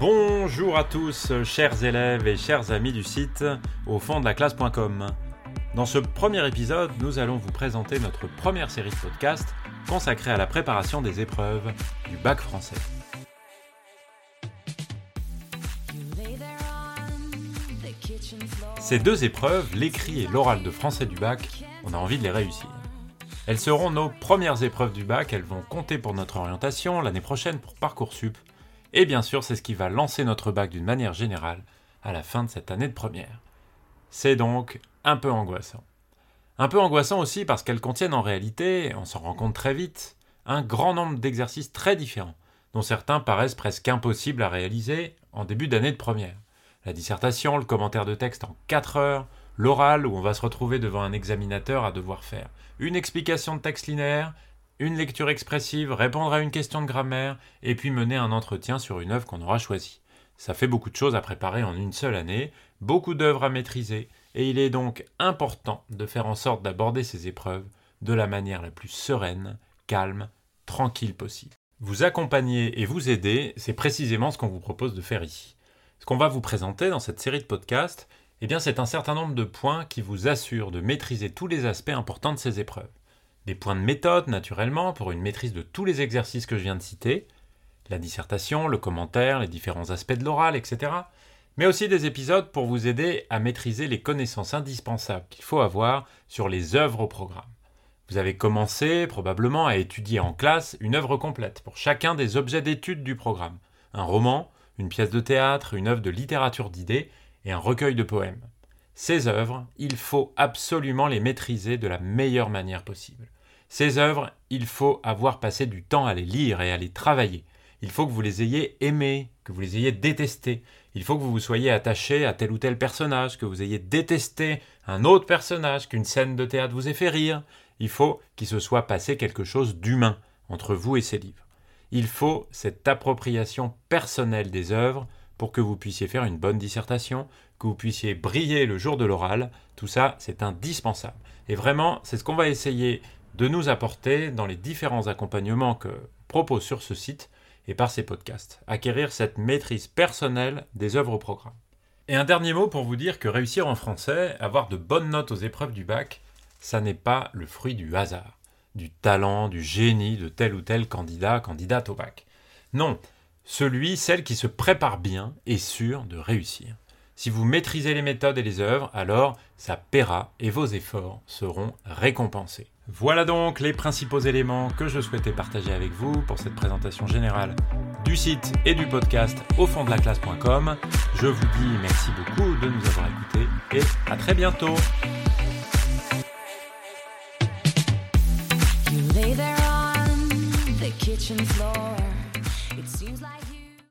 Bonjour à tous, chers élèves et chers amis du site au fond de la classe.com. Dans ce premier épisode, nous allons vous présenter notre première série de podcasts consacrée à la préparation des épreuves du bac français. Ces deux épreuves, l'écrit et l'oral de français du bac, on a envie de les réussir. Elles seront nos premières épreuves du bac, elles vont compter pour notre orientation l'année prochaine pour Parcoursup, et bien sûr c'est ce qui va lancer notre bac d'une manière générale à la fin de cette année de première. C'est donc un peu angoissant. Un peu angoissant aussi parce qu'elles contiennent en réalité, on s'en rend compte très vite, un grand nombre d'exercices très différents, dont certains paraissent presque impossibles à réaliser en début d'année de première. La dissertation, le commentaire de texte en 4 heures, l'oral où on va se retrouver devant un examinateur à devoir faire une explication de texte linéaire, une lecture expressive, répondre à une question de grammaire, et puis mener un entretien sur une œuvre qu'on aura choisie. Ça fait beaucoup de choses à préparer en une seule année, beaucoup d'œuvres à maîtriser, et il est donc important de faire en sorte d'aborder ces épreuves de la manière la plus sereine, calme, tranquille possible. Vous accompagner et vous aider, c'est précisément ce qu'on vous propose de faire ici. Ce qu'on va vous présenter dans cette série de podcasts, eh c'est un certain nombre de points qui vous assurent de maîtriser tous les aspects importants de ces épreuves. Des points de méthode, naturellement, pour une maîtrise de tous les exercices que je viens de citer, la dissertation, le commentaire, les différents aspects de l'oral, etc. Mais aussi des épisodes pour vous aider à maîtriser les connaissances indispensables qu'il faut avoir sur les œuvres au programme. Vous avez commencé probablement à étudier en classe une œuvre complète pour chacun des objets d'étude du programme. Un roman, une pièce de théâtre, une œuvre de littérature d'idées et un recueil de poèmes. Ces œuvres, il faut absolument les maîtriser de la meilleure manière possible. Ces œuvres, il faut avoir passé du temps à les lire et à les travailler. Il faut que vous les ayez aimées, que vous les ayez détestées. Il faut que vous vous soyez attaché à tel ou tel personnage, que vous ayez détesté un autre personnage, qu'une scène de théâtre vous ait fait rire. Il faut qu'il se soit passé quelque chose d'humain entre vous et ces livres. Il faut cette appropriation personnelle des œuvres pour que vous puissiez faire une bonne dissertation, que vous puissiez briller le jour de l'oral. Tout ça, c'est indispensable. Et vraiment, c'est ce qu'on va essayer de nous apporter dans les différents accompagnements que propose sur ce site et par ces podcasts. Acquérir cette maîtrise personnelle des œuvres au programme. Et un dernier mot pour vous dire que réussir en français, avoir de bonnes notes aux épreuves du bac, ça n'est pas le fruit du hasard, du talent, du génie de tel ou tel candidat, candidate au bac. Non, celui, celle qui se prépare bien est sûr de réussir. Si vous maîtrisez les méthodes et les œuvres, alors ça paiera et vos efforts seront récompensés. Voilà donc les principaux éléments que je souhaitais partager avec vous pour cette présentation générale du site et du podcast au fond de la classe.com. Je vous dis merci beaucoup de nous avoir écoutés et à très bientôt.